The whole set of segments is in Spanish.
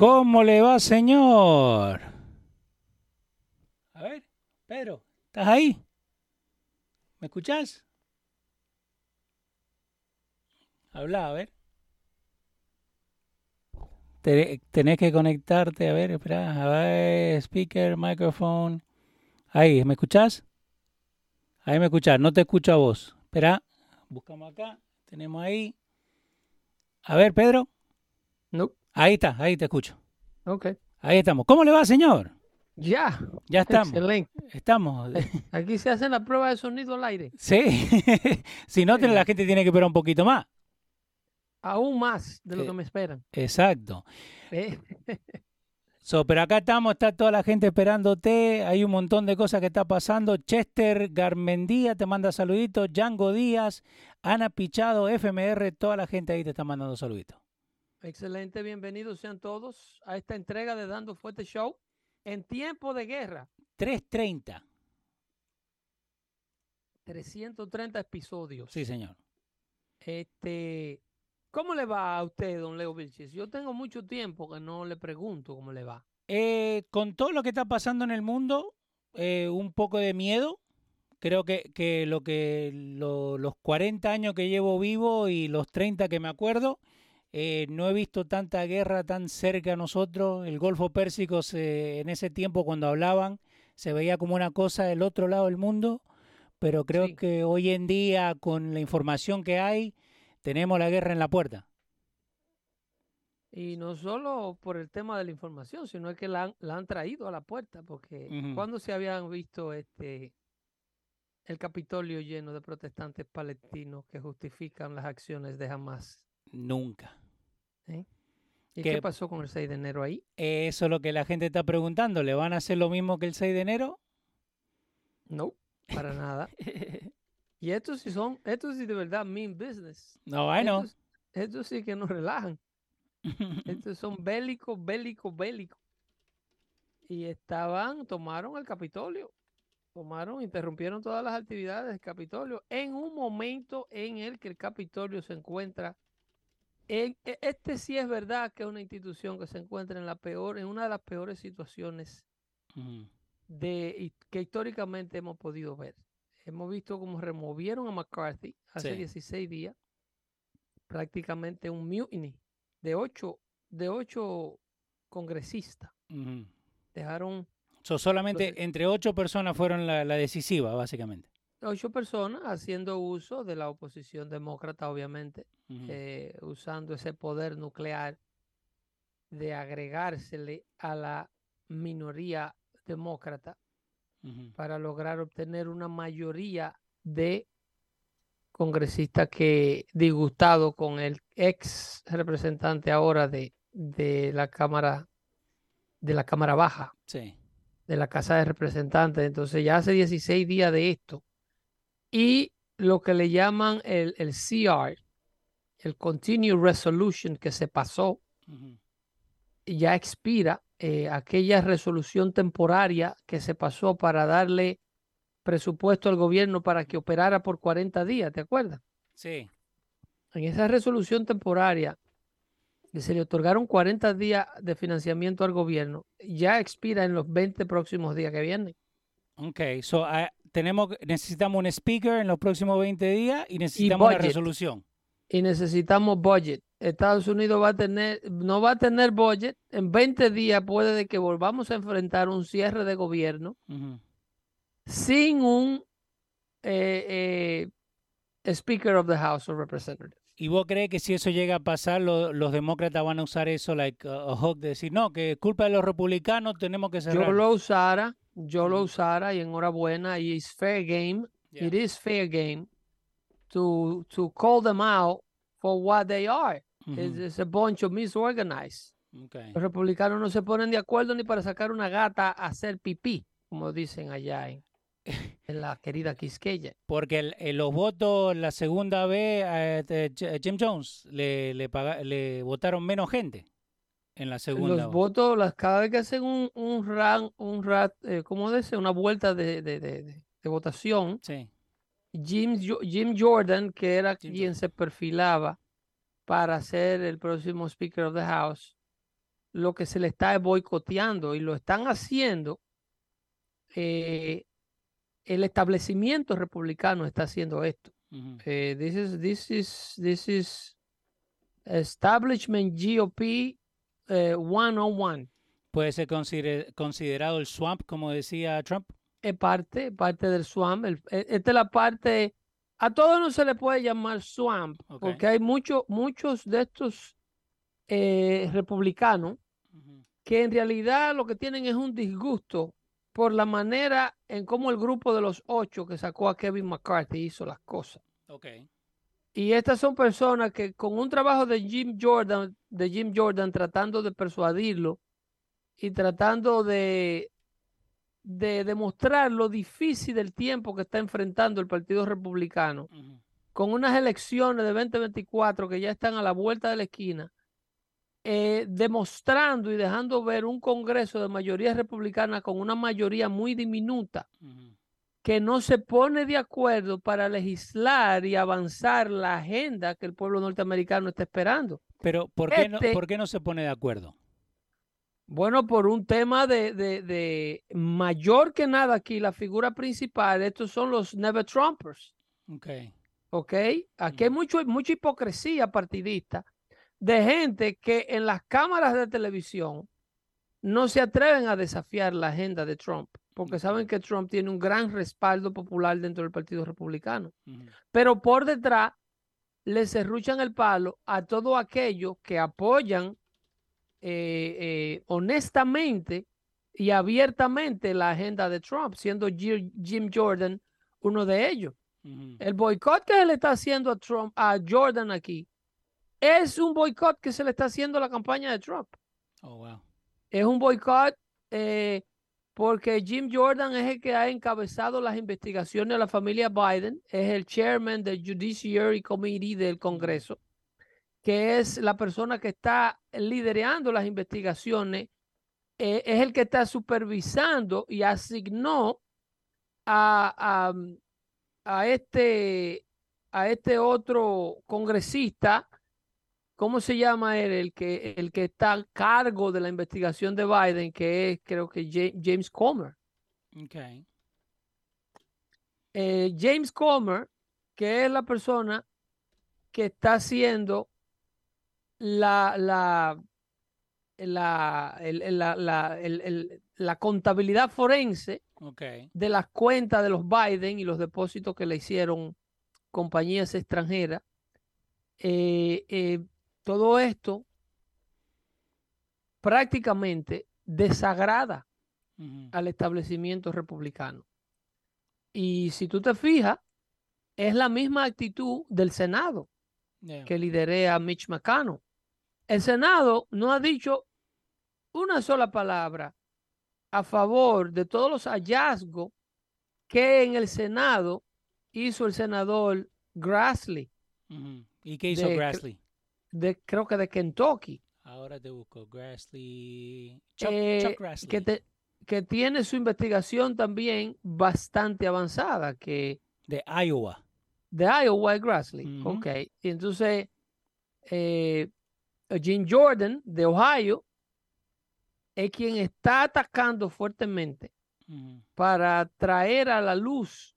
¿Cómo le va, señor? A ver, Pedro, ¿estás ahí? ¿Me escuchás? Habla, a ver. Tenés que conectarte, a ver, espera, a ver, speaker, microphone. Ahí, ¿me escuchás? Ahí me escuchás, no te escucho a vos. Espera, buscamos acá, tenemos ahí. A ver, Pedro. No. Ahí está, ahí te escucho. Ok. Ahí estamos. ¿Cómo le va, señor? Ya. Ya estamos. Excelente. Estamos. Aquí se hacen las pruebas de sonido al aire. Sí. si no, la gente tiene que esperar un poquito más. Aún más de lo Eh, que me esperan. Exacto. Eh, So, pero acá estamos, está toda la gente esperándote. Hay un montón de cosas que está pasando. Chester Garmendía te manda saluditos. Django Díaz, Ana Pichado, FMR, toda la gente ahí te está mandando saluditos. Excelente, bienvenidos sean todos a esta entrega de Dando Fuerte Show en tiempo de guerra. 330. 330 episodios. Sí, señor. Este, ¿Cómo le va a usted, don Leo Vilches? Yo tengo mucho tiempo que no le pregunto cómo le va. Eh, con todo lo que está pasando en el mundo, eh, un poco de miedo. Creo que, que lo que lo- los 40 años que llevo vivo y los 30 que me acuerdo, eh, no he visto tanta guerra tan cerca a nosotros. El Golfo Pérsico se- en ese tiempo cuando hablaban se veía como una cosa del otro lado del mundo, pero creo Sí. que hoy en día con la información que hay, tenemos la guerra en la puerta. Y no solo por el tema de la información, sino que la han, la han traído a la puerta, porque cuando se habían visto este el Capitolio lleno de protestantes palestinos que justifican las acciones de Hamas. Nunca. ¿Y Que- qué pasó con el 6 de enero ahí? Eso es lo que la gente está preguntando. ¿Le van a hacer lo mismo que el 6 de enero? No, para nada. Y estos sí son, estos sí de verdad mean business. No, bueno. Estos, estos sí que nos relajan. Estos son bélicos, bélicos, bélicos. Y estaban, tomaron el Capitolio. Tomaron, interrumpieron todas las actividades del Capitolio en un momento en el que el Capitolio se encuentra en, e- este sí es verdad que es una institución que se encuentra en la peor, en una de las peores situaciones de, que históricamente hemos podido ver. Hemos visto cómo removieron a McCarthy hace Sí. 16 días, prácticamente un mutiny de ocho, de ocho congresistas. Dejaron So, solamente entre ocho personas fueron la, la decisiva, básicamente. Ocho personas haciendo uso de la oposición demócrata, obviamente, eh, usando ese poder nuclear de agregársele a la minoría demócrata para lograr obtener una mayoría de congresistas que disgustado con el ex representante ahora de, de la Cámara de la Cámara Baja, Sí. de la Casa de Representantes. Entonces ya hace 16 días de esto. Y lo que le llaman el, el CR, el Continued Resolution que se pasó, ya expira eh, aquella resolución temporaria que se pasó para darle presupuesto al gobierno para que operara por 40 días, ¿te acuerdas? Sí. En esa resolución temporaria que se le otorgaron 40 días de financiamiento al gobierno, ya expira en los 20 próximos días que vienen. Ok, so, ah, tenemos, necesitamos un speaker en los próximos 20 días y necesitamos una budget. resolución. Y necesitamos budget. Estados Unidos va a tener, no va a tener budget. En 20 días puede de que volvamos a enfrentar un cierre de gobierno sin un eh, eh, Speaker of the House of Representatives. ¿Y vos crees que si eso llega a pasar, lo- los demócratas van a usar eso like uh, a hook de decir, no, que es culpa de los republicanos, tenemos que cerrar? Yo lo usara, yo lo usara y enhorabuena. Y es fair game. Yeah. It is fair game to to call them out for what they are. It's, Ujú. it's a bunch of misorganized. Okay. Los republicanos no se ponen de acuerdo ni para sacar una gata a hacer pipí, como dicen allá en, en la querida Quisqueya. Porque el- el- los votos la segunda vez a J- Jim Jones le, le, paga- le votaron menos gente en la segunda. Los votos, las, cada vez que hacen un, un ran, un rat, eh, ¿cómo dice? Una vuelta de, de- de- votación, Sí. Jim, Jim Jordan, que era Jim quien Jordan. se perfilaba para ser el próximo Speaker of the House, lo que se le está es boicoteando y lo están haciendo. eh, el establecimiento republicano está haciendo esto. Eh, this is this is this is establishment GOP eh, 101. Puede ser consider- considerado el swamp, como decía Trump. Es parte, parte del swamp. el- e- esta es la parte. A todo no se le puede llamar swamp, porque hay muchos muchos de estos eh, republicanos que en realidad lo que tienen es un disgusto por la manera en cómo el grupo de los ocho que sacó a Kevin McCarthy hizo las cosas. Ok. Y estas son personas que con un trabajo de Jim Jordan, de Jim Jordan tratando de persuadirlo y tratando de, de demostrar lo difícil del tiempo que está enfrentando el Partido Republicano, con unas elecciones de 2024 que ya están a la vuelta de la esquina, eh, demostrando y dejando ver un Congreso de mayoría republicana con una mayoría muy diminuta. Que no se pone de acuerdo para legislar y avanzar la agenda que el pueblo norteamericano está esperando. Pero ¿por qué, no, Este- ¿por qué no se pone de acuerdo? Bueno, por un tema de, de- de mayor que nada aquí, la figura principal, estos son los Never Trumpers, Ok. ¿ok? Aquí hay mucho, mucha hipocresía partidista de gente que en las cámaras de televisión no se atreven a desafiar la agenda de Trump, porque saben que Trump tiene un gran respaldo popular dentro del Partido Republicano. Pero por detrás le serruchan el palo a todos aquellos que apoyan eh, eh, honestamente y abiertamente la agenda de Trump, siendo Ji- Jim Jordan uno de ellos. El boicot que se le está haciendo a Trump, a Jordan aquí, es un boicot que se le está haciendo a la campaña de Trump. Oh, wow. Es un boicot eh, porque Jim Jordan es el que ha encabezado las investigaciones de la familia Biden, es el chairman del Judiciary Committee del Congreso, que es la persona que está liderando las investigaciones, eh, es el que está supervisando y asignó a, a, este, a este otro congresista ¿Cómo se llama él? El que, el que está a cargo de la investigación de Biden, que es creo que Ja- James Comer. Ok. Eh, James Comer, que es la persona que está haciendo la, la, la, el- la, la- el- el- la contabilidad forense de las cuentas de los Biden y los depósitos que le hicieron compañías extranjeras. Eh, eh, todo esto prácticamente desagrada al establecimiento republicano. Y si tú te fijas, es la misma actitud del Senado Yeah. que liderea Mitch McConnell. El Senado no ha dicho una sola palabra a favor de todos los hallazgos que en el Senado hizo el senador Grassley. ¿Y qué hizo de- Grassley? De, creo que de Kentucky, Ahora te busco. Grassley. Chuck, Chuck eh, Grassley. que, te- que tiene su investigación también bastante avanzada, que De Iowa. de Iowa es Grassley. Ujú. Ok. Y entonces, eh, Jim Jordan de Ohio es quien está atacando fuertemente para traer a la luz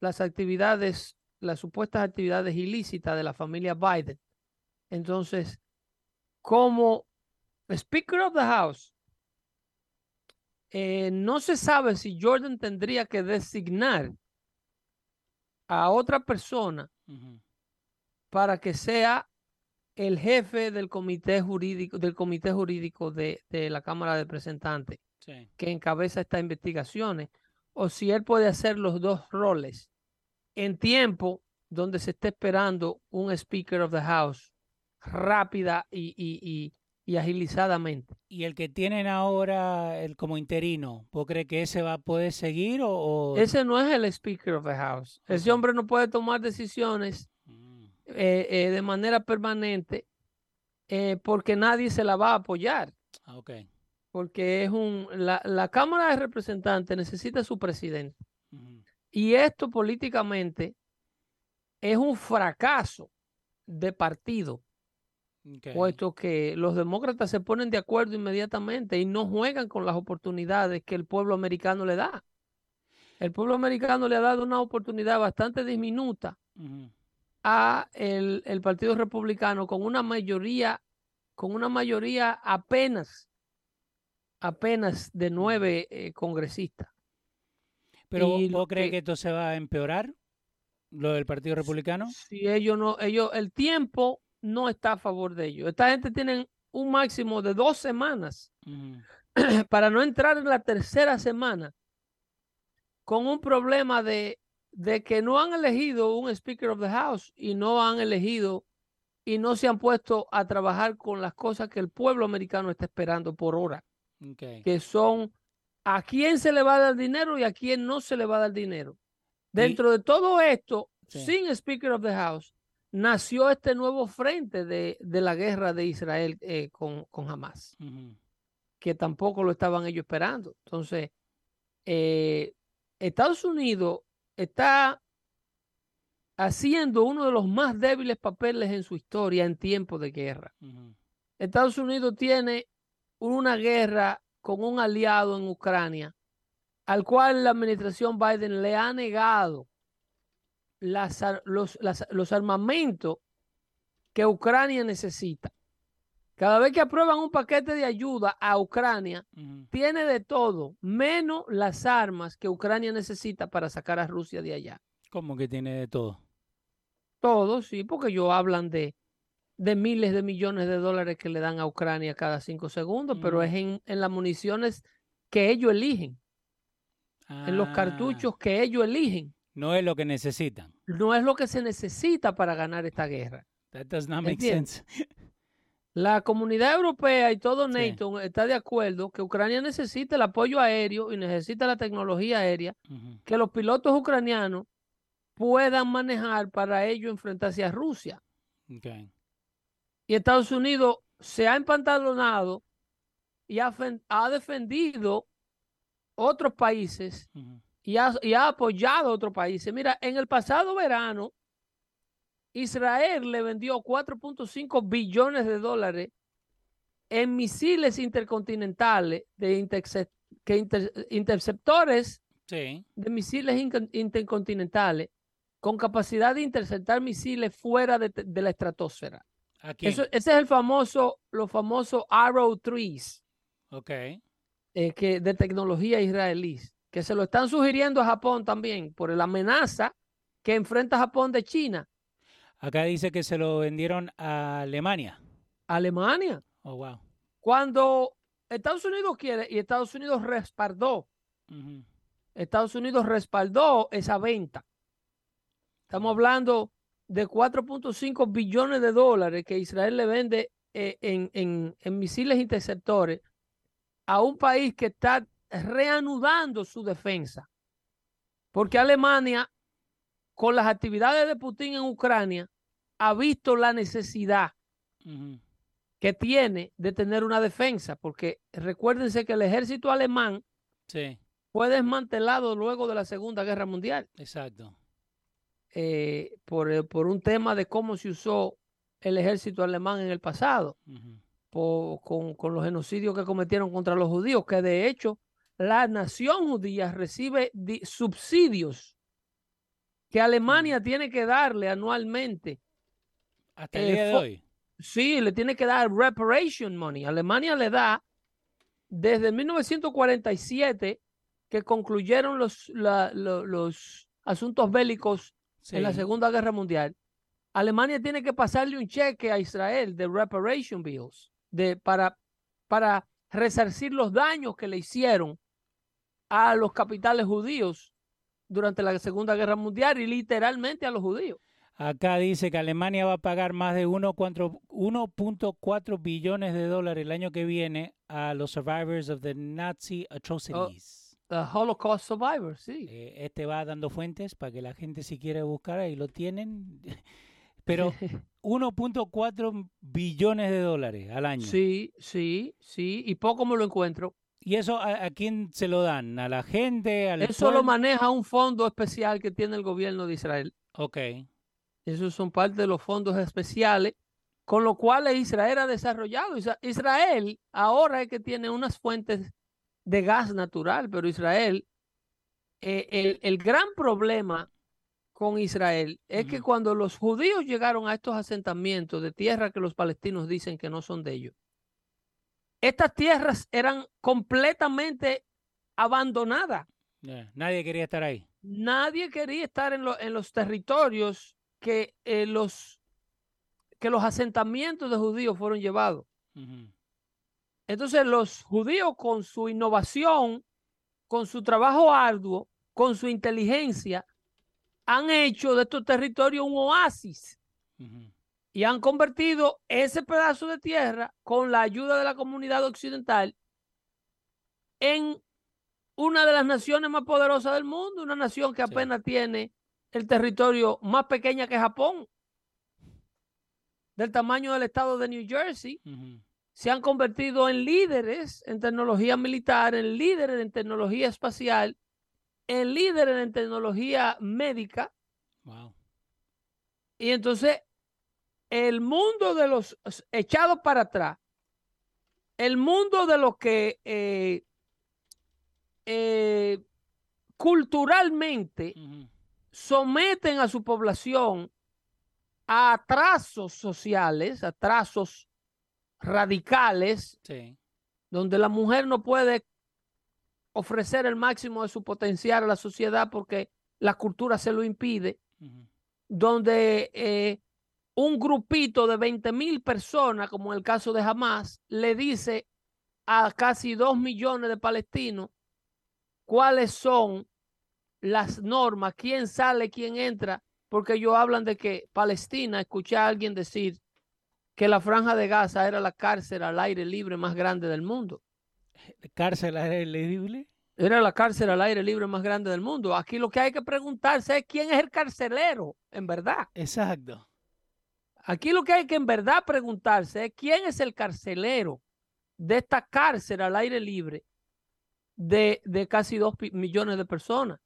las actividades, las supuestas actividades ilícitas de la familia Biden. Entonces, como Speaker of the House, eh, no se sabe si Jordan tendría que designar a otra persona para que sea el jefe del comité jurídico, del comité jurídico de, la Cámara de Representantes que encabeza estas investigaciones, o si él puede hacer los dos roles en tiempo donde se esté esperando un Speaker of the House rápida y, agilizadamente. ¿Y el que tienen ahora el como interino, ¿vos crees que ese va a poder seguir o...? Ese no es el Speaker of the House. Ese hombre no puede tomar decisiones mm. eh, eh, de manera permanente eh, porque nadie se la va a apoyar. Ah, okay porque es un, la, Cámara de Representantes necesita su presidente. Y esto políticamente es un fracaso de partido, puesto que los demócratas se ponen de acuerdo inmediatamente y no juegan con las oportunidades que el pueblo americano le da. El pueblo americano le ha dado una oportunidad bastante diminuta a el, el Partido Republicano con una mayoría, con una mayoría apenas apenas de nueve eh, congresistas. ¿Pero vos, crees que, esto se va a empeorar, lo del Partido Republicano? Si ellos no, ellos, el tiempo no está a favor de ellos. Esta gente tiene un máximo de dos semanas para no entrar en la tercera semana con un problema de, de que no han elegido un Speaker of the House y no han elegido y no se han puesto a trabajar con las cosas que el pueblo americano está esperando por hora que son a quién se le va a dar dinero y a quién no se le va a dar dinero. Dentro de todo esto, sin Speaker of the House, nació este nuevo frente de, la guerra de Israel eh, con, con, Hamas, que tampoco lo estaban ellos esperando. Entonces, eh, Estados Unidos está haciendo uno de los más débiles papeles en su historia en tiempos de guerra. Estados Unidos tiene una guerra con un aliado en Ucrania, al cual la administración Biden le ha negado las, los, armamentos que Ucrania necesita. Cada vez que aprueban un paquete de ayuda a Ucrania, tiene de todo, menos las armas que Ucrania necesita para sacar a Rusia de allá. ¿Cómo que tiene de todo? Todo, sí, porque ellos hablan de de miles de millones de dólares que le dan a Ucrania cada cinco segundos, pero es en, las municiones que ellos eligen, en los ah. cartuchos que ellos eligen. No es lo que necesitan. No es lo que se necesita para ganar esta guerra. That does not make sense. La comunidad europea y todo NATO está de acuerdo que Ucrania necesita el apoyo aéreo y necesita la tecnología aérea que los pilotos ucranianos puedan manejar para ello enfrentarse a Rusia. Okay y Estados Unidos se ha empantalonado y ha, defendido otros países y, ha, apoyado a otros países. Mira, en el pasado verano, Israel le vendió 4.5 billones de dólares en misiles intercontinentales de que interceptores de misiles intercontinentales con capacidad de interceptar misiles fuera de la estratosfera ese es el famoso, los famosos Arrow Trees. Ok. Eh, que, de tecnología israelí, que se lo están sugiriendo a Japón también por la amenaza que enfrenta Japón de China. Acá dice que se lo vendieron a Alemania. Alemania. Oh, wow. Cuando Estados Unidos quiere y Estados Unidos respaldó, Estados Unidos respaldó esa venta. Estamos hablando de 4.5 billones de dólares que Israel le vende eh, en, misiles interceptores a un país que está reanudando su defensa. Porque Alemania, con las actividades de Putin en Ucrania, ha visto la necesidad que tiene de tener una defensa. Porque recuérdense que el ejército alemán fue desmantelado luego de la Segunda Guerra Mundial. Exacto. Eh, por, eh, por, un tema de cómo se usó el ejército alemán en el pasado con, con, los genocidios que cometieron contra los judíos, que de hecho la nación judía recibe subsidios que Alemania tiene que darle anualmente. Hasta el día de hoy. Sí, le tiene que dar reparation money. Alemania le da desde 1947 que concluyeron los, los asuntos bélicos en la Segunda Guerra Mundial. Alemania tiene que pasarle un cheque a Israel de reparation bills de, para, para resarcir los daños que le hicieron a los capitales judíos durante la Segunda Guerra Mundial y literalmente a los judíos. Acá dice que Alemania va a pagar más de 1.4 billones de dólares el año que viene a los survivors of the Nazi atrocities. the Holocaust survivors, sí. Eh, este va dando fuentes para que la gente si quiere buscar ahí lo tienen. Pero 1.4 billones de dólares al año. Sí, sí, sí. Y poco me lo encuentro. ¿Y eso a, quién se lo dan? ¿A la gente? Al eso lo maneja un fondo especial que tiene el gobierno de Israel. Ok. Esos son parte de los fondos especiales con lo cual Israel ha desarrollado. Israel ahora es que tiene unas fuentes de gas natural, pero Israel, eh, el, el, gran problema con Israel es que cuando los judíos llegaron a estos asentamientos de tierra que los palestinos dicen que no son de ellos, estas tierras eran completamente abandonadas. nadie quería estar ahí. Nadie quería estar en, en los territorios que, eh, los, que los asentamientos de judíos fueron llevados. Entonces los judíos con su innovación, con su trabajo arduo, con su inteligencia, han hecho de estos territorios un oasis y han convertido ese pedazo de tierra con la ayuda de la comunidad occidental en una de las naciones más poderosas del mundo, una nación que apenas tiene el territorio más pequeño que Japón, del tamaño del estado de New Jersey. Se han convertido en líderes en tecnología militar, en líderes en tecnología espacial, el líder en tecnología médica. Y entonces, el mundo de los echados para atrás, el mundo de los que eh, eh, culturalmente someten a su población a atrasos sociales, atrasos radicales, donde la mujer no puede ofrecer el máximo de su potencial a la sociedad porque la cultura se lo impide, donde eh, un grupito de 20 mil personas, como en el caso de Hamas, le dice a casi dos millones de palestinos cuáles son las normas, quién sale, quién entra, porque ellos hablan de que Palestina, escuché a alguien decir que la franja de Gaza era la cárcel al aire libre más grande del mundo. ¿Cárcel al aire libre? Era la cárcel al aire libre más grande del mundo. Aquí lo que hay que preguntarse es quién es el carcelero, en verdad. Exacto. Aquí lo que hay que en verdad preguntarse es quién es el carcelero de esta cárcel al aire libre de, casi dos millones de personas.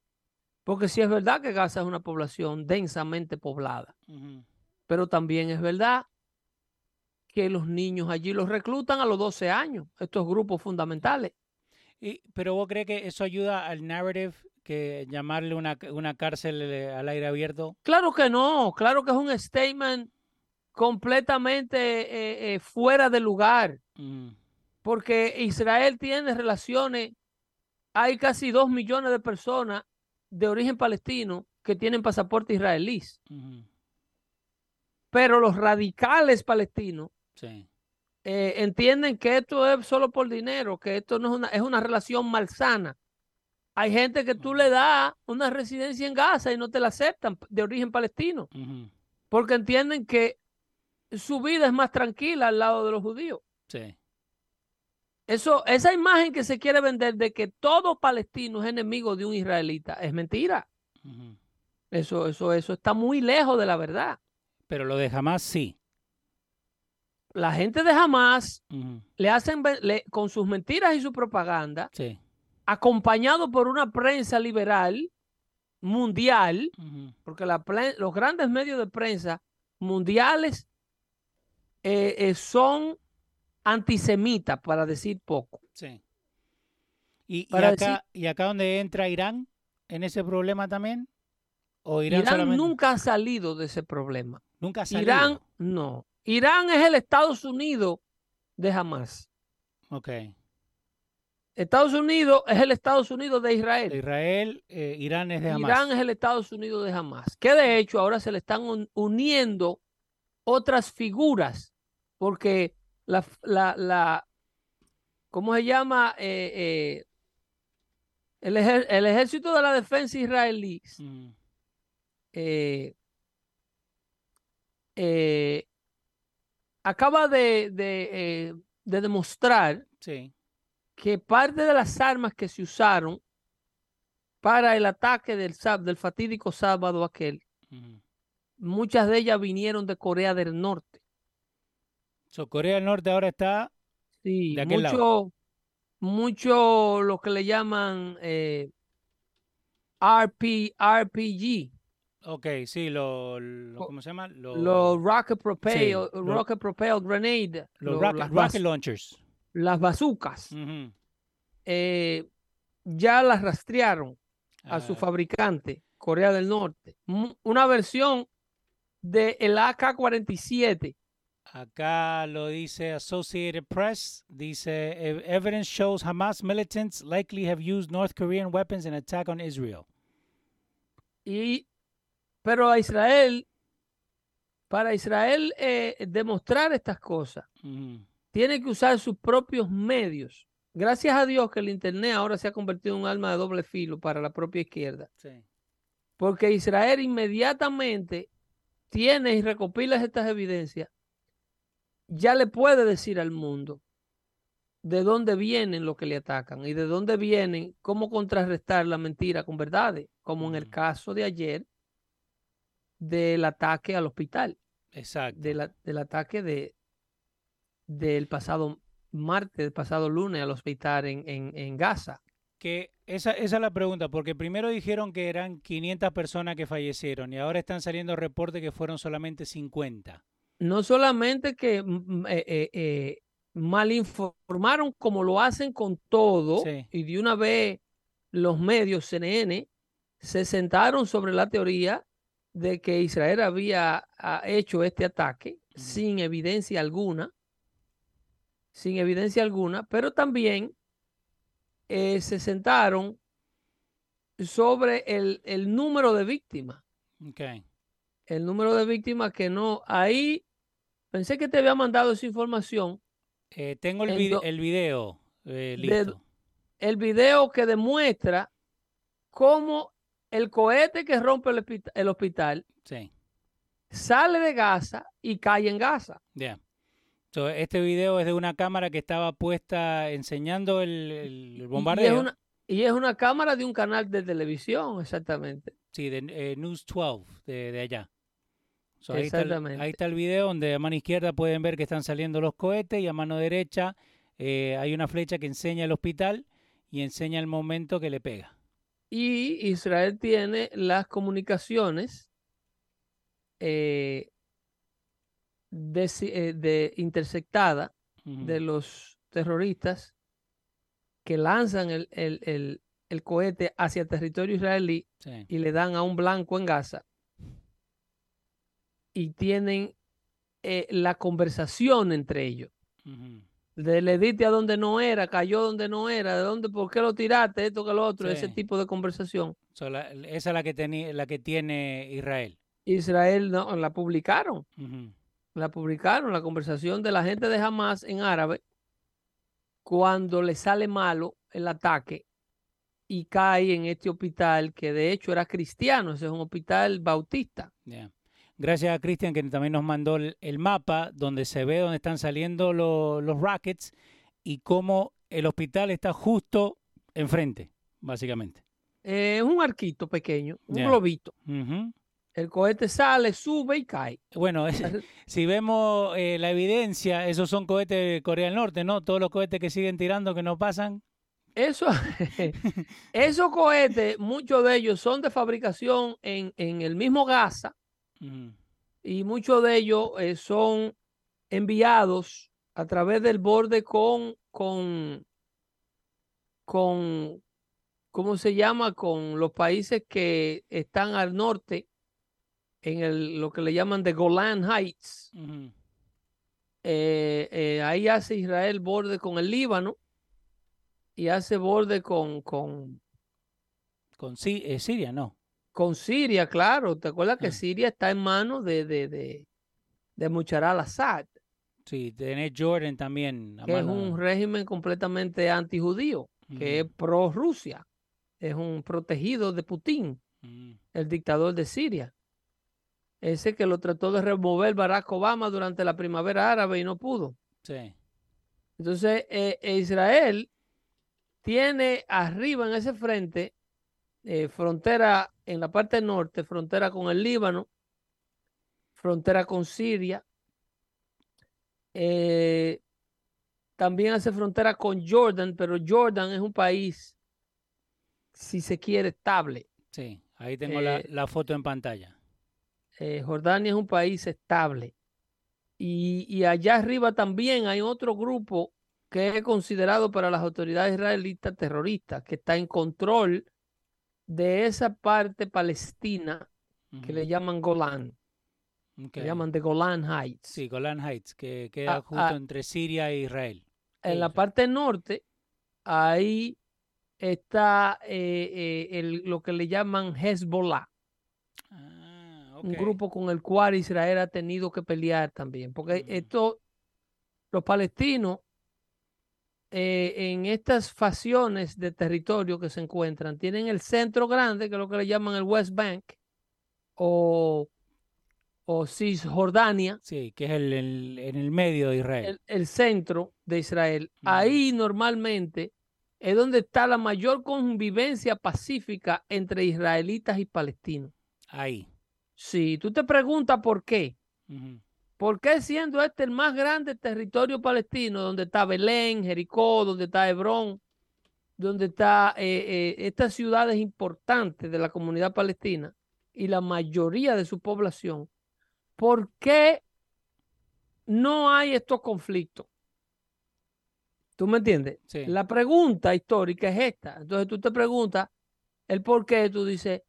Porque si es verdad que Gaza es una población densamente poblada, pero también es verdad que los niños allí los reclutan a los 12 años, estos grupos fundamentales. Y, pero vos crees que eso ayuda al narrative que llamarle una, una cárcel eh, al aire abierto? Claro que no, claro que es un statement completamente eh, eh, fuera de lugar, mm. porque Israel tiene relaciones, hay casi dos millones de personas de origen palestino que tienen pasaporte israelíes. Pero los radicales palestinos Sí. Eh, entienden que esto es solo por dinero, que esto no es una, es una relación malsana. Hay gente que tú le das una residencia en Gaza y no te la aceptan de origen palestino, porque entienden que su vida es más tranquila al lado de los judíos. Sí. Eso, esa imagen que se quiere vender de que todo palestino es enemigo de un israelita es mentira. Eso, eso, eso está muy lejos de la verdad. Pero lo de Hamas sí la gente de Hamas le hacen con sus mentiras y su propaganda, acompañado por una prensa liberal mundial, porque la, los grandes medios de prensa mundiales eh, eh, son antisemitas, para decir poco. Sí. ¿Y, acá, ¿Y acá donde entra Irán en ese problema también? ¿O Irán, Irán, solamente? nunca ha salido de ese problema. Nunca ha salido. Irán, no. Irán es el Estados Unidos de Hamas. Ok. Estados Unidos es el Estados Unidos de Israel. Israel, eh, Irán es de Hamas. Irán es el Estados Unidos de Hamas. Que de hecho ahora se le están un- uniendo otras figuras. Porque la, la, la- ¿cómo se llama? Eh, eh, el, ejer- el ejército de la defensa israelí Mm, eh, acaba de, de, de demostrar sí. que parte de las armas que se usaron para el ataque del, del fatídico sábado aquel, ujú. muchas de ellas vinieron de Corea del Norte. So, Corea del Norte ahora está. Sí, De aquel lado. mucho, mucho lo que le llaman eh, RP, RPG, Ok, sí, lo, ¿cómo se llama? Lo- los rocket propelled, lo- rocket grenade, los lo- rocket, las, rocket launchers. las bazucas. Eh, ya las rastrearon a su Ah, fabricante, Corea del Norte. Una versión del AK-47. Acá lo dice Associated Press. Dice "Ev- evidence shows Hamas militants likely have used North Korean weapons in attack on Israel. Y, pero a Israel, para Israel eh, demostrar estas cosas, tiene que usar sus propios medios. Gracias a Dios que el Internet ahora se ha convertido en un arma de doble filo para la propia izquierda. Sí. Porque Israel inmediatamente tiene y recopila estas evidencias, ya le puede decir al mundo de dónde vienen los que le atacan y de dónde vienen, cómo contrarrestar la mentira con verdades, como en el caso de ayer del ataque al hospital, Exacto. de la- del ataque de, del pasado martes, del pasado lunes al hospital en, en- en Gaza. Que esa, esa es la pregunta, porque primero dijeron que eran 500 personas que fallecieron y ahora están saliendo reportes que fueron solamente 50. No solamente que mm, mm, eh, eh, eh, malinformaron como lo hacen con todo, Sí. y de una vez los medios CNN se sentaron sobre la teoría de que Israel había hecho este ataque sin evidencia alguna, sin evidencia alguna, pero también eh, se sentaron sobre el, el número de víctimas. El número de víctimas que no. Ahí pensé que te había mandado esa información. Eh, tengo el, En vide- do- el video eh, de- listo. El video que demuestra cómo el cohete que rompe el, hospi- el hospital Sí. sale de Gaza y cae en Gaza. Ya. So, este video es de una cámara que estaba puesta enseñando el, el Y- y es bombardeo. una- Y es una cámara de un canal de televisión, exactamente. Sí, de eh, News 12 de, de allá. So, ahí, está el, ahí Exactamente. está el video donde a mano izquierda pueden ver que están saliendo los cohetes y a mano derecha eh, hay una flecha que enseña el hospital y enseña el momento que le pega. Y Israel tiene las comunicaciones eh, eh, de, interceptadas Ujú. de los terroristas que lanzan el, el- el- el cohete hacia el territorio israelí Sí. y le dan a un blanco en Gaza y tienen eh, la conversación entre ellos. De le diste a donde no era, cayó donde no era, de dónde, por qué lo tiraste, esto que lo otro, ese tipo de conversación. So, la- esa es la que, teni- la que tiene Israel. Israel no, la publicaron, la publicaron, la conversación de la gente de Hamas en árabe, cuando le sale malo el ataque y cae en este hospital que de hecho era cristiano, ese es un hospital bautista. Gracias a Cristian que también nos mandó el, el mapa donde se ve dónde están saliendo lo- los rockets y cómo el hospital está justo enfrente, básicamente. Eh, Es un arquito pequeño, un globito. El cohete sale, sube y cae. Bueno, es- si vemos eh, la evidencia, esos son cohetes de Corea del Norte, ¿no? Todos los cohetes que siguen tirando que no pasan. Eso, esos cohetes, muchos de ellos son de fabricación en, en el mismo Gaza Y muchos de ellos eh, son enviados a través del borde con, con, con, ¿cómo se llama? Con los países que están al norte, en el, lo que le llaman de Golan Heights. Eh, eh, ahí hace Israel borde con el Líbano y hace borde con, con, Con Si- eh, Siria, no. Con Siria, claro. ¿Te acuerdas que Ah. Siria está en manos de, de, de, de Mushar al-Assad, Sí, tenés Jordan también. que es un régimen completamente antijudío, que es Ujú. pro Rusia, es un protegido de Putin, Mm, el dictador de Siria. Ese que lo trató de remover Barack Obama durante la primavera árabe y no pudo. Sí. Entonces, eh, eh, Israel tiene arriba en ese frente eh, frontera en la parte norte, frontera con el Líbano, frontera con Siria. eh, también hace frontera con Jordan, pero Jordan es un país, si se quiere, estable. Sí, ahí tengo la, Eh, la foto en pantalla. Jordania es un país estable. Y, y allá arriba también hay otro grupo que es considerado para las autoridades israelitas terroristas, que está en control de esa parte palestina que le llaman Golán, ok. le llaman de Golan Heights. Sí, Golan Heights, que queda Ah, justo ah. entre Siria e Israel. En la parte norte, ahí está eh, eh, el- lo que le llaman Hezbollah, Ah, un grupo con el cual Israel ha tenido que pelear también, porque Mm. esto, los palestinos, eh, en estas facciones de territorio que se encuentran, tienen el centro grande, que es lo que le llaman el West Bank, o, o Cisjordania, Sí, que es el, el- en el medio de Israel. el, el centro de Israel. Mm. Ahí normalmente es donde está la mayor convivencia pacífica entre israelitas y palestinos. Ahí. Si tú te preguntas por qué, ¿por qué siendo este el más grande territorio palestino, donde está Belén, Jericó, donde está Hebrón, donde está eh, eh, estas ciudades importantes de la comunidad palestina y la mayoría de su población, ¿por qué no hay estos conflictos? ¿Tú me entiendes? Sí. La pregunta histórica es esta. Entonces tú te preguntas el por qué, tú dices,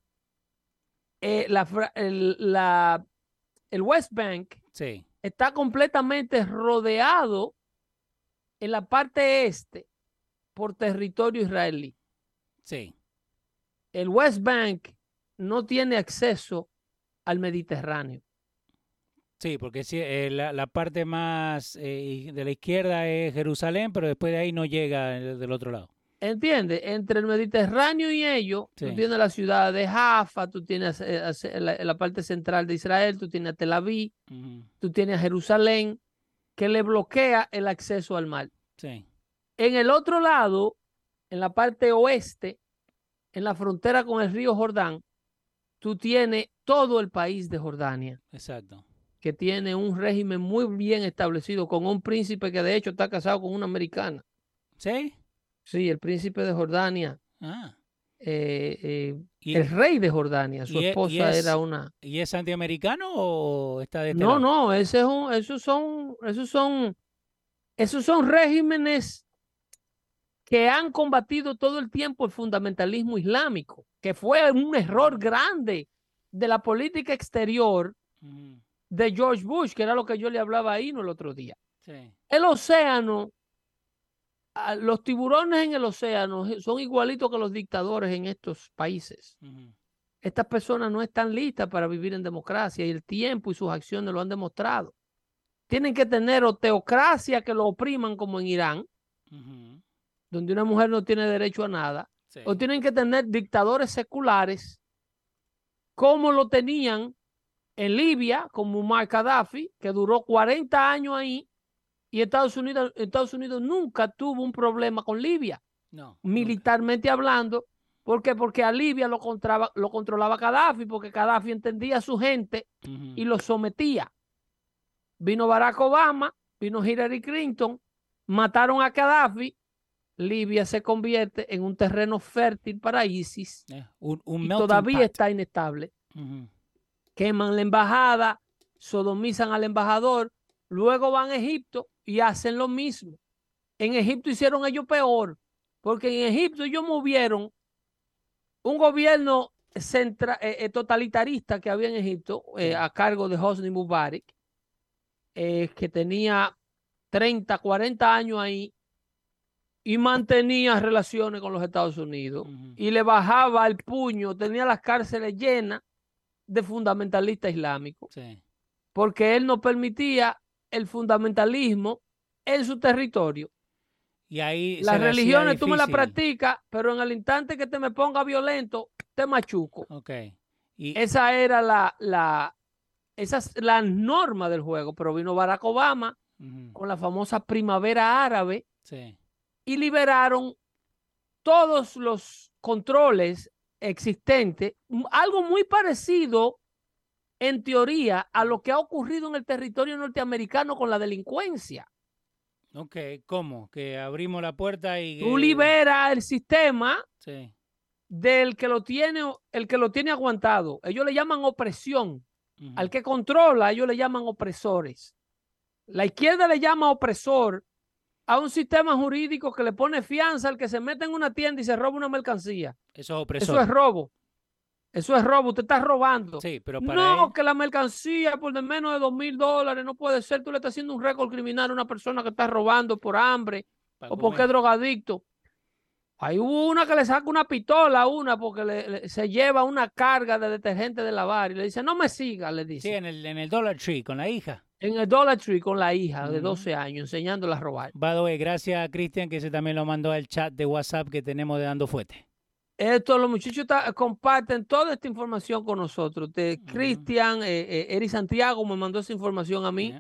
eh, la, fra- el, la- el West Bank Sí. está completamente rodeado en la parte este por territorio israelí. Sí. El West Bank no tiene acceso al Mediterráneo. Sí, porque eh, la, la parte más eh, de la izquierda es Jerusalén, pero después de ahí no llega el- del otro lado. ¿Entiendes? Entre el Mediterráneo y ellos, Sí. tú tienes la ciudad de Jaffa, tú tienes eh, hace- la, la parte central de Israel, tú tienes a Tel Aviv, tú tienes a Jerusalén, que le bloquea el acceso al mar. Sí. En el otro lado, en la parte oeste, en la frontera con el río Jordán, tú tienes todo el país de Jordania, Exacto. que tiene un régimen muy bien establecido, con un príncipe que de hecho está casado con una americana. ¿Sí? Sí, el príncipe de Jordania, Ah. eh, eh, ¿Y, el rey de Jordania, su e- esposa es- era una... y es antiamericano o está de este No, lado? no, ese es un, esos son, esos son, esos son regímenes que han combatido todo el tiempo el fundamentalismo islámico, que fue un error grande de la política exterior de George Bush, que era lo que yo le hablaba ahí no el otro día. Sí. El océano, los tiburones en el océano son igualitos que los dictadores en estos países. Estas personas no están listas para vivir en democracia y el tiempo y sus acciones lo han demostrado. Tienen que tener o teocracia que lo opriman como en Irán, donde una mujer no tiene derecho a nada, sí. o tienen que tener dictadores seculares como lo tenían en Libia, como Muammar Gaddafi, que duró 40 años ahí, y Estados Unidos, Estados Unidos nunca tuvo un problema con Libia, No, nunca. militarmente hablando. ¿Por qué? Porque a Libia lo, contraba- lo controlaba Gaddafi, porque Gaddafi entendía a su gente y lo sometía. Vino Barack Obama, vino Hillary Clinton, mataron a Gaddafi, Libia se convierte en un terreno fértil para ISIS eh, un, un y todavía está inestable. Queman la embajada, sodomizan al embajador, luego van a Egipto y hacen lo mismo. En Egipto hicieron ellos peor, porque en Egipto ellos movieron un gobierno centra, eh, eh, totalitarista que había en Egipto eh, a cargo de Hosni Mubarak, eh, que tenía 30, 40 años ahí y mantenía relaciones con los Estados Unidos y le bajaba el puño, tenía las cárceles llenas de fundamentalistas islámicos, Sí. porque él no permitía el fundamentalismo en su territorio. Y ahí Las religiones tú me las practicas, pero en el instante que te me ponga violento, te machuco. Ok. Y, Esa era la, la, esa es la norma del juego, pero vino Barack Obama con la famosa primavera árabe sí. y liberaron todos los controles existentes, algo muy parecido en teoría a lo que ha ocurrido en el territorio norteamericano con la delincuencia. Ok, ¿cómo? Que abrimos la puerta y... Tú liberas el sistema Sí. del que lo tiene, el que lo tiene aguantado. Ellos le llaman opresión. Al que controla, ellos le llaman opresores. La izquierda le llama opresor a un sistema jurídico que le pone fianza al que se mete en una tienda y se roba una mercancía. Eso es opresor. Eso es robo. Eso es robo. Usted está robando. Sí, pero para No, él- que la mercancía por de menos de dos mil dólares no puede ser. Tú le estás haciendo un récord criminal a una persona que está robando por hambre o porque es drogadicto. Hay una que le saca una pistola a una porque le- le- se lleva una carga de detergente de lavar y le dice, no me siga, le dice. Sí, en el, en el Dollar Tree con la hija. En el Dollar Tree con la hija de Ujú. 12 años enseñándola a robar. By the way, gracias a Cristian que ese también lo mandó al chat de WhatsApp que tenemos de Dando Fuete. Esto, los muchachos ta- comparten toda esta información con nosotros. De. Cristian, eh, eh, Eri Santiago me mandó esa información a mí.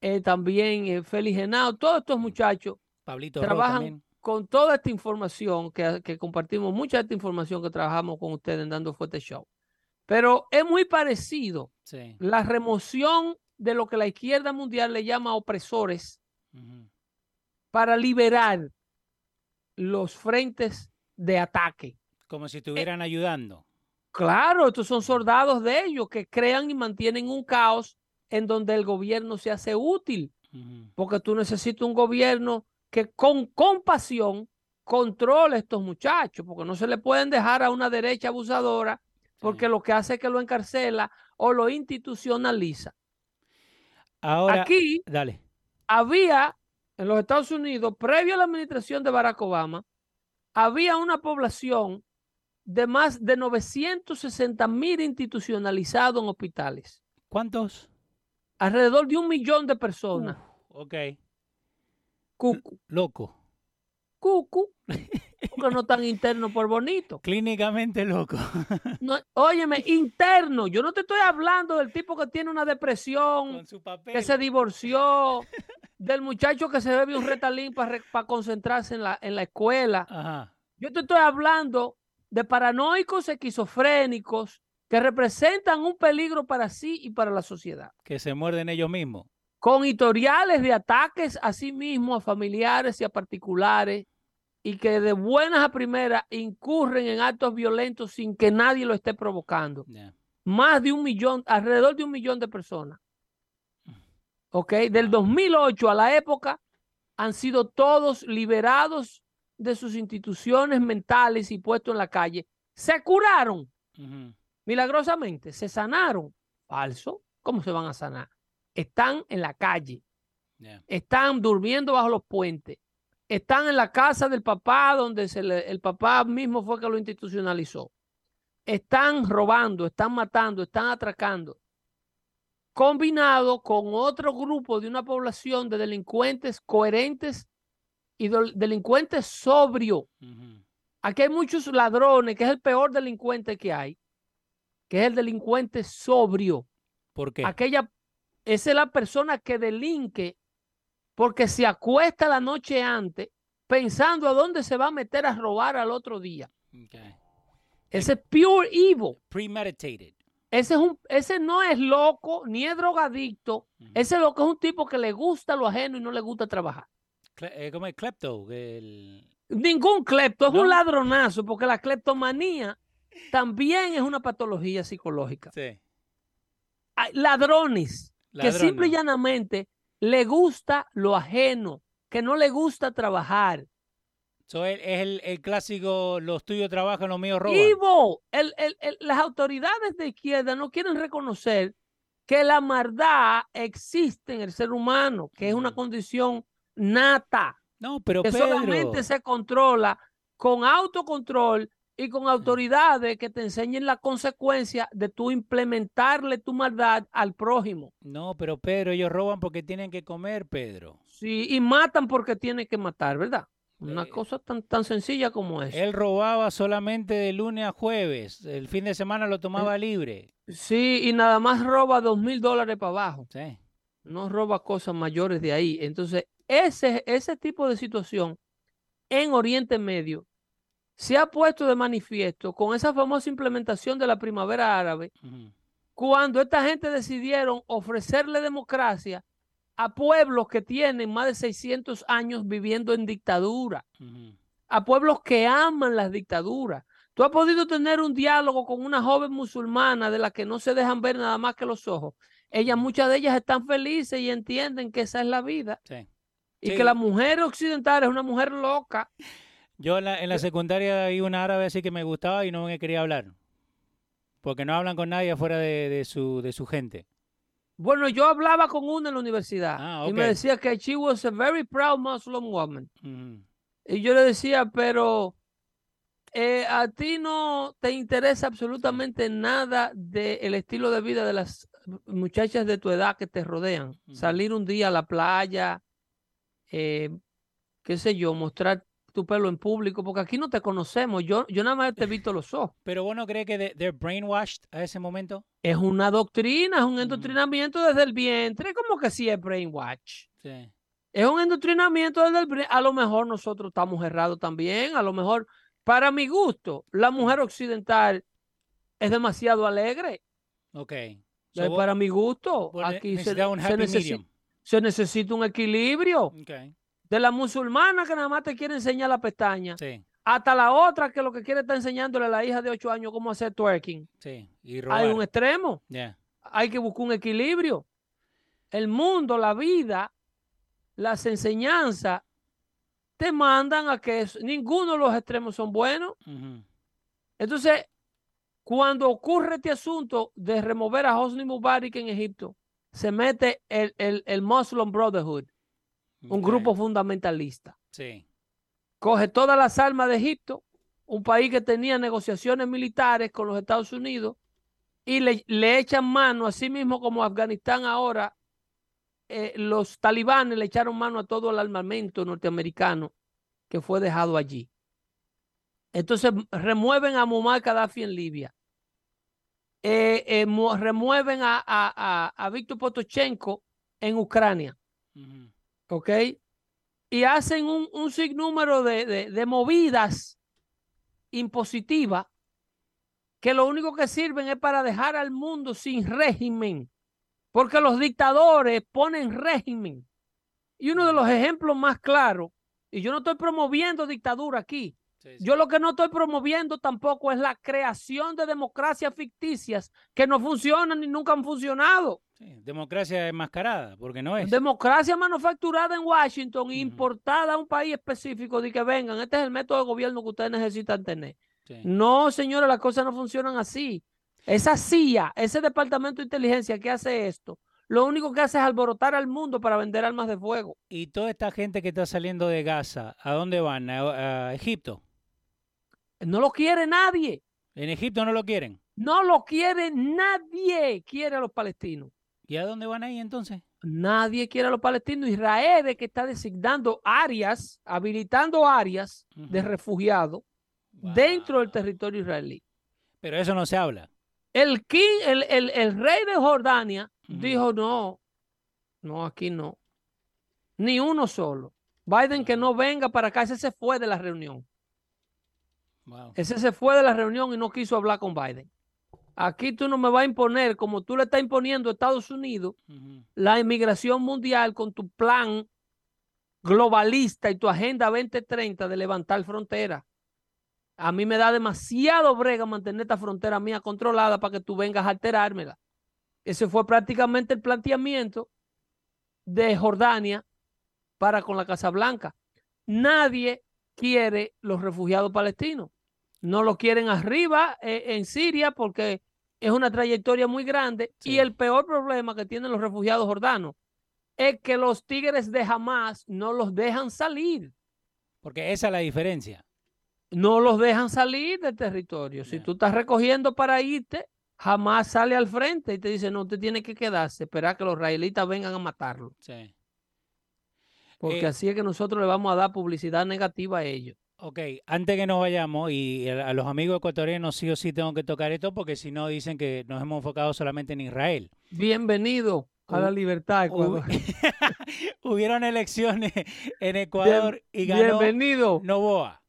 Eh, también eh, Félix Genao, todos estos muchachos Pablito trabajan con toda esta información que, que compartimos, mucha de esta información que trabajamos con ustedes en Dando Fuerte Show. Pero es muy parecido Sí. la remoción de lo que la izquierda mundial le llama opresores para liberar los frentes de ataque. Como si estuvieran ayudando. Claro, estos son soldados de ellos que crean y mantienen un caos en donde el gobierno se hace útil, porque tú necesitas un gobierno que con compasión controle a estos muchachos, porque no se le pueden dejar a una derecha abusadora, porque sí. lo que hace es que lo encarcela o lo institucionaliza. Ahora, Aquí dale. había en los Estados Unidos, previo a la administración de Barack Obama, había una población de más de 960 mil institucionalizados en hospitales. ¿Cuántos? Alrededor de un millón de personas. Uf, ok. Cucu, Loco. cucu, porque no tan interno por bonito. Clínicamente loco. No, óyeme, interno. Yo no te estoy hablando del tipo que tiene una depresión, Con su papel. que se divorció, del muchacho que se bebe un retalín para concentrarse en la, en la escuela. Ajá. Yo te estoy hablando de paranoicos esquizofrénicos que representan un peligro para sí y para la sociedad, Que se muerden ellos mismos. con historiales de ataques a sí mismos, a familiares y a particulares, y que de buenas a primeras incurren en actos violentos sin que nadie lo esté provocando. Más de un millón, alrededor de un millón de personas. ¿Ok? Del 2008 a la época han sido todos liberados de sus instituciones mentales y puestos en la calle. Se curaron milagrosamente, se sanaron. Falso. ¿Cómo se van a sanar? Están en la calle, están durmiendo bajo los puentes, están en la casa del papá donde se le- el papá mismo fue que lo institucionalizó. Están robando, están matando, están atracando. Combinado con otro grupo de una población de delincuentes coherentes y del- delincuentes sobrios. Ujú. Aquí hay muchos ladrones, que es el peor delincuente que hay, que es el delincuente sobrio. ¿Por qué? Aquella, esa es la persona que delinque porque se acuesta la noche antes pensando a dónde se va a meter a robar al otro día. Ese es pure evil. Premeditated. Ese, es un, ese no es loco ni es drogadicto. Ese es lo que es un tipo que le gusta lo ajeno y no le gusta trabajar. Eh, ¿Cómo es klepto? El... Ningún clepto, es ¿No? un ladronazo, porque la cleptomanía también es una patología psicológica. Sí. Hay ladrones que simple y llanamente le gusta lo ajeno, que no le gusta trabajar. So, es el, el, clásico, los tuyos trabajan, los míos roban. Ivo, el, el, las autoridades de izquierda no quieren reconocer que la maldad existe en el ser humano, que es una condición nata. No, pero que solamente se controla con autocontrol y con autoridades que te enseñen la consecuencia de tú implementarle tu maldad al prójimo. No, pero Pedro, ellos roban porque tienen que comer, Pedro. Sí, y matan porque tienen que matar, ¿verdad? Una eh, cosa tan, tan sencilla como es. Él robaba solamente de lunes a jueves. El fin de semana lo tomaba libre. Sí, y nada más roba dos mil dólares para abajo. Sí. No roba cosas mayores de ahí. Entonces, ese, ese tipo de situación en Oriente Medio se ha puesto de manifiesto con esa famosa implementación de la primavera árabe, cuando esta gente decidieron ofrecerle democracia a pueblos que tienen más de 600 años viviendo en dictadura, a pueblos que aman las dictaduras. Tú has podido tener un diálogo con una joven musulmana de la que no se dejan ver nada más que los ojos. Ellas, muchas de ellas están felices y entienden que esa es la vida. Y que la mujer occidental es una mujer loca yo en la, en la secundaria vi una árabe así que me gustaba y no me quería hablar. Porque no hablan con nadie afuera de, su, de su gente. Bueno, yo hablaba con una en la universidad ah, y me decía que she was a very proud Muslim woman. Y yo le decía, pero eh, a ti no te interesa absolutamente nada del estilo de vida de las muchachas de tu edad que te rodean. Salir un día a la playa, eh, qué sé yo, mostrar tu pelo en público, porque aquí no te conocemos. Yo, yo nada más te he visto los ojos. Pero vos no crees que they're brainwashed a ese momento? Es una doctrina, es un endoctrinamiento desde el vientre. como que sí es brainwash? Sí. Es un endoctrinamiento desde el vientre. A lo mejor nosotros estamos errados también. A lo mejor, para mi gusto, la mujer occidental es demasiado alegre. Ok. para mi gusto, aquí se, necesita, se, necesita, un equilibrio. Okay de la musulmana que nada más te quiere enseñar la pestaña, hasta la otra que lo que quiere está enseñándole a la hija de 8 años cómo hacer twerking. Sí, Hay un extremo. Hay que buscar un equilibrio. El mundo, la vida, las enseñanzas te mandan a que ninguno de los extremos son buenos. Entonces, cuando ocurre este asunto de remover a Hosni Mubarak en Egipto, se mete el, el, el Muslim Brotherhood un grupo fundamentalista. Sí. Coge todas las armas de Egipto, un país que tenía negociaciones militares con los Estados Unidos, y le, echan mano, así mismo como Afganistán ahora, eh, los talibanes le echaron mano a todo el armamento norteamericano que fue dejado allí. Entonces remueven a Muammar Gaddafi en Libia. Eh, eh, remueven a, a, a, Víctor Potochenko en Ucrania. ¿ok? Y hacen un, un sinnúmero de, de, movidas impositivas que lo único que sirven es para dejar al mundo sin régimen, porque los dictadores ponen régimen. Y uno de los ejemplos más claros, y yo no estoy promoviendo dictadura aquí, yo lo que no estoy promoviendo tampoco es la creación de democracias ficticias que no funcionan ni nunca han funcionado. democracia enmascarada, porque no es. Democracia manufacturada en Washington, importada a un país específico, de que vengan, este es el método de gobierno que ustedes necesitan tener. No, señores, las cosas no funcionan así. Esa CIA, ese departamento de inteligencia que hace esto, lo único que hace es alborotar al mundo para vender armas de fuego. Y toda esta gente que está saliendo de Gaza, ¿a dónde van? a Egipto? No lo quiere nadie. ¿En Egipto no lo quieren? No lo quiere nadie. Quiere a los palestinos. ¿Y a dónde van ahí entonces? Nadie quiere a los palestinos. Israel es que está designando áreas, habilitando áreas de refugiados dentro del territorio israelí. Pero eso no se habla. El, king, el, el, rey de Jordania dijo no, no, aquí no. Ni uno solo. Biden que no venga para acá, ese se fue de la reunión. Ese se fue de la reunión y no quiso hablar con Biden. Aquí tú no me vas a imponer, como tú le estás imponiendo a Estados Unidos, la inmigración mundial con tu plan globalista y tu agenda 2030 de levantar fronteras. A mí me da demasiado brega mantener esta frontera mía controlada para que tú vengas a alterármela. Ese fue prácticamente el planteamiento de Jordania para con la Casa Blanca. Nadie quiere los refugiados palestinos. No lo quieren arriba eh, en Siria porque es una trayectoria muy grande. Y el peor problema que tienen los refugiados jordanos es que los tigres de Hamas no los dejan salir. Porque esa es la diferencia. No los dejan salir del territorio. Si tú estás recogiendo para irte, jamás sale al frente y te dice, no, usted tiene que quedarse, esperar que los israelitas vengan a matarlo. Sí. Porque eh, así es que nosotros le vamos a dar publicidad negativa a ellos. Ok, antes que nos vayamos, y a los amigos ecuatorianos sí o sí tengo que tocar esto, porque si no dicen que nos hemos enfocado solamente en Israel. Bienvenido a la libertad, Ecuador. Hubieron elecciones en Ecuador y ganó bienvenido. Novoa.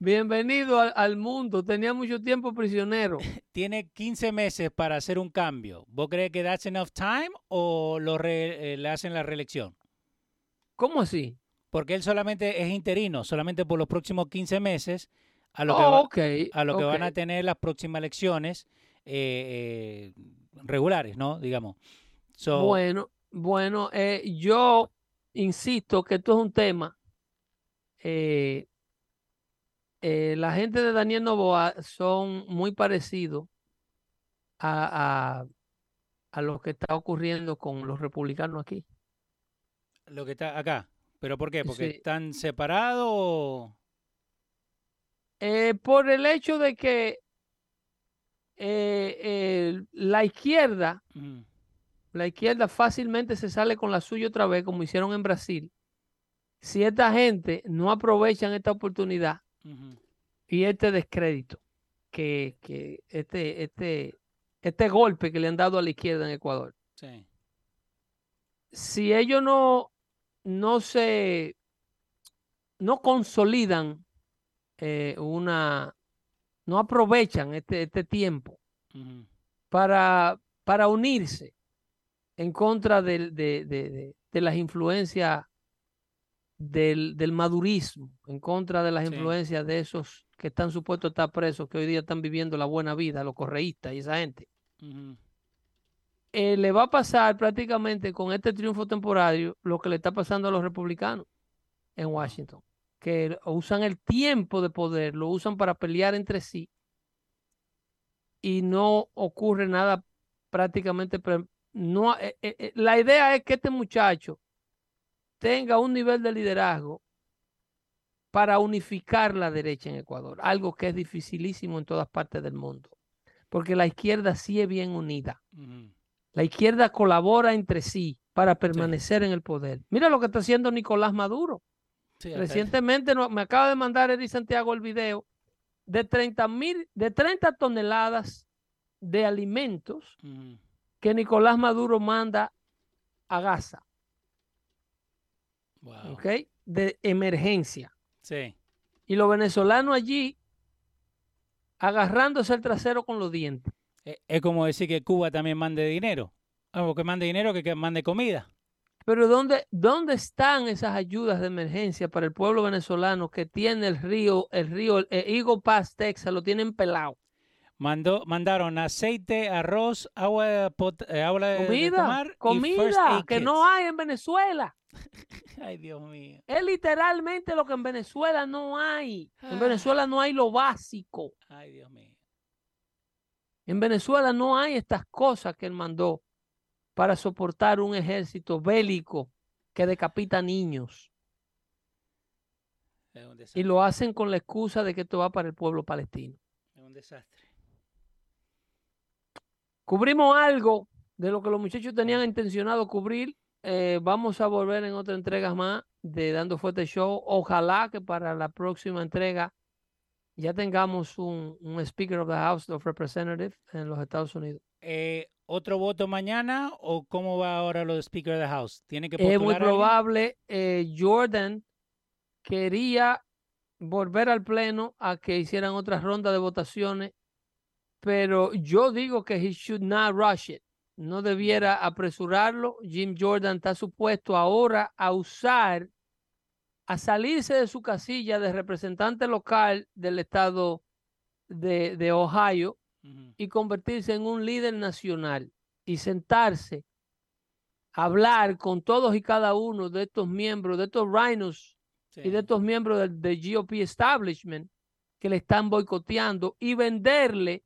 Bienvenido al, mundo. Tenía mucho tiempo prisionero. Tiene 15 meses para hacer un cambio. ¿Vos crees que that's enough time o lo eh, le hacen la reelección? ¿Cómo así? Porque él solamente es interino, solamente por los próximos 15 meses, a lo que, a lo que van a tener las próximas elecciones eh, eh, regulares, ¿no? Digamos. bueno, bueno, yo insisto que esto es un tema eh, la gente de Daniel Novoa son muy parecidos a, lo que está ocurriendo con los republicanos aquí. Lo que está acá. ¿Pero por qué? ¿Porque están separados? Eh, por el hecho de que eh, la izquierda, la izquierda fácilmente se sale con la suya otra vez, como hicieron en Brasil. Si esta gente no aprovechan esta oportunidad, y este descrédito, que, este, este, este golpe que le han dado a la izquierda en Ecuador. Si ellos no, no se, no consolidan eh, una, no aprovechan este, este tiempo para, para unirse en contra de, de las influencias del, madurismo, en contra de las influencias de esos que están supuestos a estar presos, que hoy día están viviendo la buena vida, los correístas y esa gente. Eh, le va a pasar prácticamente con este triunfo temporario lo que le está pasando a los republicanos en Washington, que usan el tiempo de poder, lo usan para pelear entre sí y no ocurre nada prácticamente. No, eh, eh, la idea es que este muchacho tenga un nivel de liderazgo para unificar la derecha en Ecuador, algo que es dificilísimo en todas partes del mundo, porque la izquierda sí es bien unida. La izquierda colabora entre sí para permanecer en el poder. Mira lo que está haciendo Nicolás Maduro. Recientemente me acaba de mandar Eddie Santiago el video de 30 mil, de 30 toneladas de alimentos que Nicolás Maduro manda a Gaza. ¿Ok? De emergencia. Sí. Y los venezolanos allí agarrándose el trasero con los dientes. Eh, es como decir que Cuba también mande dinero. O que mande dinero, que, mande comida. Pero ¿dónde, ¿dónde están esas ayudas de emergencia para el pueblo venezolano que tiene el río, el río, el Eagle Pass, Texas, lo tienen pelado? Mandó, mandaron aceite, arroz, agua, pot, eh, agua comida, de tomar comida que no hay en Venezuela. Ay, Dios mío. Es literalmente lo que en Venezuela no hay. En ah. Venezuela no hay lo básico. Ay, Dios mío. En Venezuela no hay estas cosas que él mandó para soportar un ejército bélico que decapita niños. y lo hacen con la excusa de que esto va para el pueblo palestino. Es un desastre. Cubrimos algo de lo que los muchachos tenían intencionado cubrir eh, vamos a volver en otra entrega más de Dando Fuerte Show. Ojalá que para la próxima entrega ya tengamos un, Speaker of the House of Representatives en los Estados Unidos. Eh, ¿Otro voto mañana o cómo va ahora lo de Speaker of the House? ¿Tiene que Es muy probable. Eh, Jordan quería volver al Pleno a que hicieran otra ronda de votaciones, pero yo digo que he should not rush it no debiera apresurarlo. Jim Jordan está supuesto ahora a usar, a salirse de su casilla de representante local del estado de, Ohio y convertirse en un líder nacional y sentarse hablar con todos y cada uno de estos miembros, de estos rhinos y de estos miembros del, GOP establishment que le están boicoteando y venderle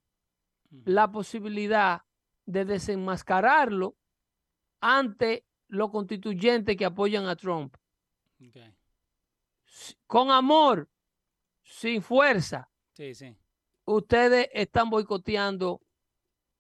la posibilidad de desenmascararlo ante los constituyentes que apoyan a Trump. Con amor, sin fuerza, Sí, sí. ustedes están boicoteando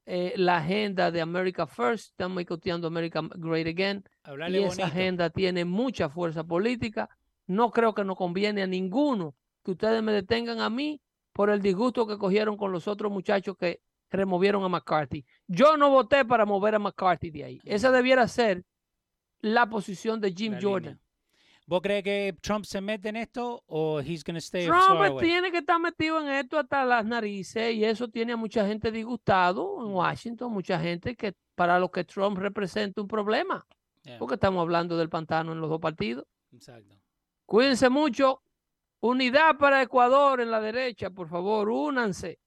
eh, la agenda de America First, están boicoteando America Great Again. Hablarle y esa bonito. agenda tiene mucha fuerza política. No creo que nos conviene a ninguno que ustedes me detengan a mí por el disgusto que cogieron con los otros muchachos que removieron a McCarthy. Yo no voté para mover a McCarthy de ahí. Esa Ujú. debiera ser la posición de Jim la Jordan. línea. ¿Vos crees que Trump se mete en esto o he's gonna stay Trump away? tiene que estar metido en esto hasta las narices y eso tiene a mucha gente disgustado en Washington, mucha gente que para lo que Trump representa un problema, Yeah, porque estamos hablando del pantano en los dos partidos. exacto. Cuídense mucho. Unidad para Ecuador en la derecha, por favor, únanse.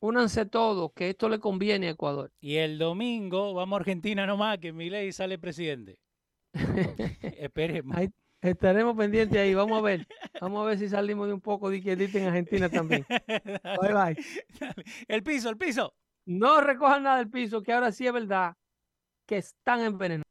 Únanse todos, que esto le conviene a Ecuador. Y el domingo vamos a Argentina nomás, que Milei sale presidente. Esperemos. Estaremos pendientes ahí. Vamos a ver. Vamos a ver si salimos de un poco de izquierdita en Argentina también. Bye bye. Dale. El piso, el piso. No recojan nada del piso, que ahora sí es verdad que están envenenados.